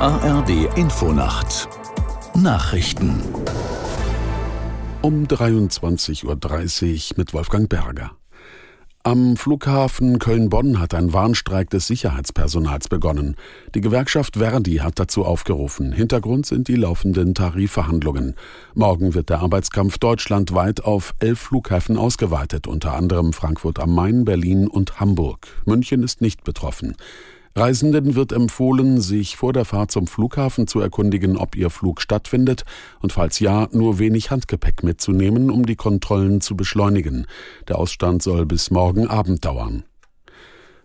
ARD Infonacht Nachrichten um 23.30 Uhr mit Wolfgang Berger. Am Flughafen Köln-Bonn hat ein Warnstreik des Sicherheitspersonals begonnen. Die Gewerkschaft Verdi hat dazu aufgerufen. Hintergrund sind die laufenden Tarifverhandlungen. Morgen wird der Arbeitskampf deutschlandweit auf elf Flughäfen ausgeweitet, unter anderem Frankfurt am Main, Berlin und Hamburg. München ist nicht betroffen. Reisenden wird empfohlen, sich vor der Fahrt zum Flughafen zu erkundigen, ob ihr Flug stattfindet und falls ja, nur wenig Handgepäck mitzunehmen, um die Kontrollen zu beschleunigen. Der Ausstand soll bis morgen Abend dauern.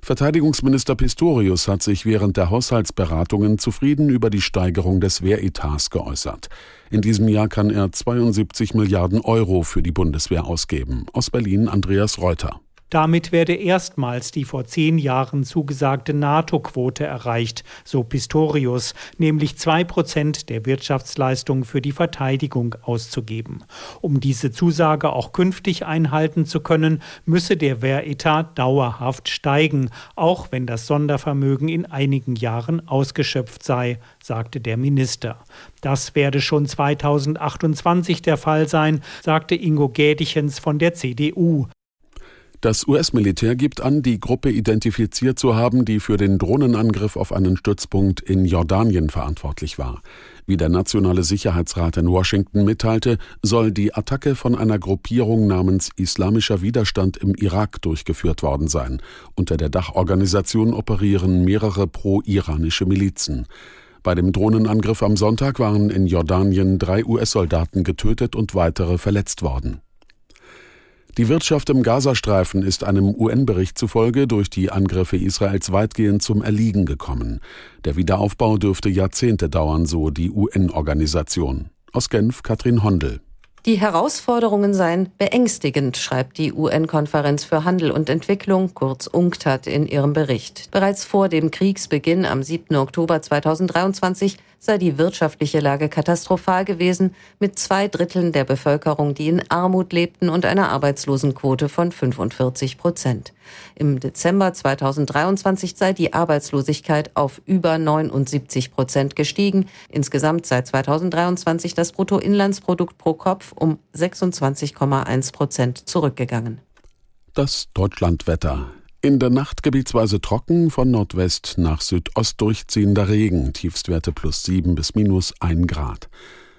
Verteidigungsminister Pistorius hat sich während der Haushaltsberatungen zufrieden über die Steigerung des Wehretats geäußert. In diesem Jahr kann er 72 Milliarden Euro für die Bundeswehr ausgeben. Aus Berlin Andreas Reuter. Damit werde erstmals die vor zehn Jahren zugesagte NATO-Quote erreicht, so Pistorius, nämlich zwei Prozent der Wirtschaftsleistung für die Verteidigung auszugeben. Um diese Zusage auch künftig einhalten zu können, müsse der Wehretat dauerhaft steigen, auch wenn das Sondervermögen in einigen Jahren ausgeschöpft sei, sagte der Minister. Das werde schon 2028 der Fall sein, sagte Ingo Gädichens von der CDU. Das US-Militär gibt an, die Gruppe identifiziert zu haben, die für den Drohnenangriff auf einen Stützpunkt in Jordanien verantwortlich war. Wie der Nationale Sicherheitsrat in Washington mitteilte, soll die Attacke von einer Gruppierung namens Islamischer Widerstand im Irak durchgeführt worden sein. Unter der Dachorganisation operieren mehrere pro-iranische Milizen. Bei dem Drohnenangriff am Sonntag waren in Jordanien drei US-Soldaten getötet und weitere verletzt worden. Die Wirtschaft im Gazastreifen ist einem UN-Bericht zufolge durch die Angriffe Israels weitgehend zum Erliegen gekommen. Der Wiederaufbau dürfte Jahrzehnte dauern, so die UN-Organisation. Aus Genf Katrin Hondel. Die Herausforderungen seien beängstigend, schreibt die UN-Konferenz für Handel und Entwicklung, kurz UNCTAD, in ihrem Bericht. Bereits vor dem Kriegsbeginn am 7. Oktober 2023 sei die wirtschaftliche Lage katastrophal gewesen, mit zwei Dritteln der Bevölkerung, die in Armut lebten und einer Arbeitslosenquote von 45 Prozent. Im Dezember 2023 sei die Arbeitslosigkeit auf über 79 Prozent gestiegen. Insgesamt sei 2023 das Bruttoinlandsprodukt pro Kopf um 26,1 Prozent zurückgegangen. Das Deutschlandwetter. In der Nacht gebietsweise trocken, von Nordwest nach Südost durchziehender Regen, Tiefstwerte plus 7 bis minus 1 Grad.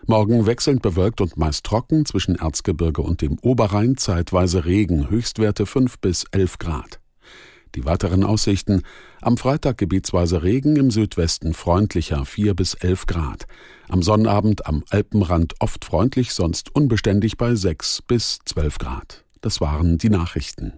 Morgen wechselnd bewölkt und meist trocken, zwischen Erzgebirge und dem Oberrhein zeitweise Regen, Höchstwerte 5 bis 11 Grad. Die weiteren Aussichten. Am Freitag gebietsweise Regen, im Südwesten freundlicher 4 bis 11 Grad. Am Sonnabend am Alpenrand oft freundlich, sonst unbeständig bei 6 bis 12 Grad. Das waren die Nachrichten.